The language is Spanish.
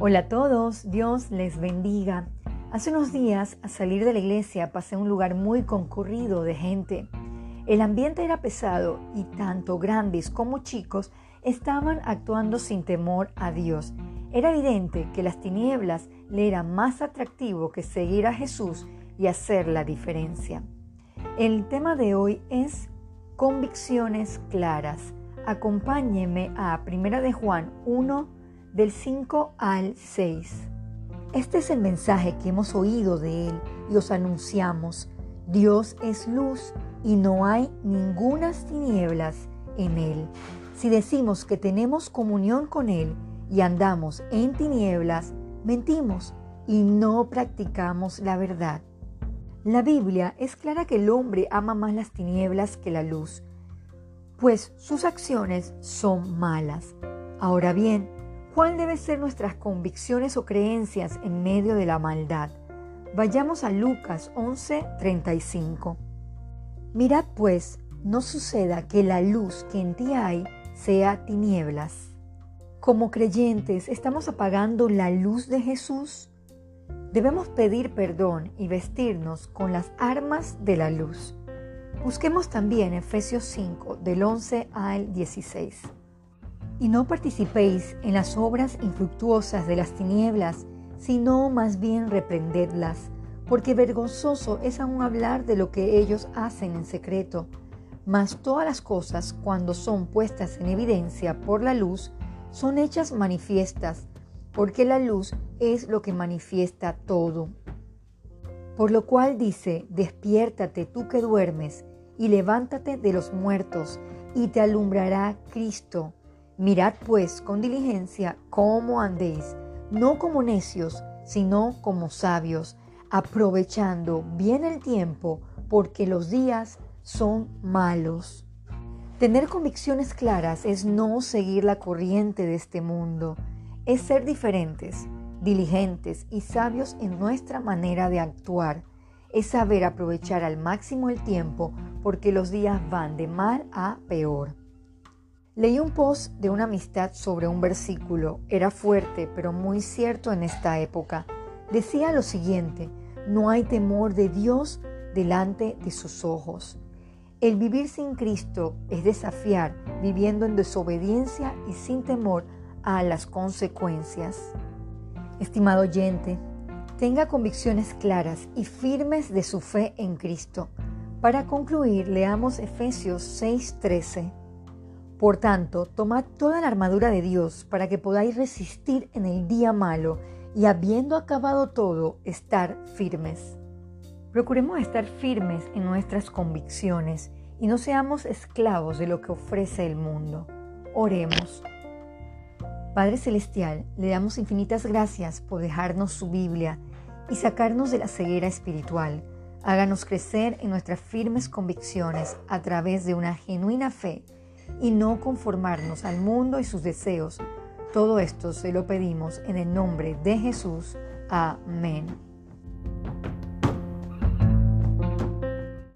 Hola a todos, Dios les bendiga. Hace unos días, al salir de la iglesia, pasé a un lugar muy concurrido de gente. El ambiente era pesado y tanto grandes como chicos estaban actuando sin temor a Dios. Era evidente que las tinieblas le era más atractivo que seguir a Jesús y hacer la diferencia. El tema de hoy es convicciones claras. Acompáñeme a 1 de Juan 1, del 5 al 6. Este es el mensaje que hemos oído de Él y os anunciamos. Dios es luz y no hay ningunas tinieblas en Él. Si decimos que tenemos comunión con Él y andamos en tinieblas, mentimos y no practicamos la verdad. La Biblia es clara que el hombre ama más las tinieblas que la luz, pues sus acciones son malas. Ahora bien, ¿Cuál debe ser nuestras convicciones o creencias en medio de la maldad? Vayamos a Lucas 11:35. Mirad pues, no suceda que la luz que en ti hay sea tinieblas. Como creyentes, ¿estamos apagando la luz de Jesús? Debemos pedir perdón y vestirnos con las armas de la luz. Busquemos también Efesios 5 del 11 al 16 y no participéis en las obras infructuosas de las tinieblas, sino más bien reprendedlas, porque vergonzoso es aún hablar de lo que ellos hacen en secreto. Mas todas las cosas, cuando son puestas en evidencia por la luz, son hechas manifiestas, porque la luz es lo que manifiesta todo. Por lo cual dice, despiértate tú que duermes, y levántate de los muertos, y te alumbrará Cristo. Mirad pues con diligencia cómo andéis, no como necios, sino como sabios, aprovechando bien el tiempo, porque los días son malos. Tener convicciones claras es no seguir la corriente de este mundo, es ser diferentes, diligentes y sabios en nuestra manera de actuar, es saber aprovechar al máximo el tiempo porque los días van de mal a peor. Leí un post de una amistad sobre un versículo. Era fuerte, pero muy cierto en esta época. Decía lo siguiente, no hay temor de Dios delante de sus ojos. El vivir sin Cristo es desafiar, viviendo en desobediencia y sin temor a las consecuencias. Estimado oyente, tenga convicciones claras y firmes de su fe en Cristo. Para concluir, leamos Efesios 6:13. Por tanto, tomad toda la armadura de Dios para que podáis resistir en el día malo y habiendo acabado todo, estar firmes. Procuremos estar firmes en nuestras convicciones y no seamos esclavos de lo que ofrece el mundo. Oremos. Padre Celestial, le damos infinitas gracias por dejarnos su Biblia y sacarnos de la ceguera espiritual. Háganos crecer en nuestras firmes convicciones a través de una genuina fe y no conformarnos al mundo y sus deseos. Todo esto se lo pedimos en el nombre de Jesús. Amén.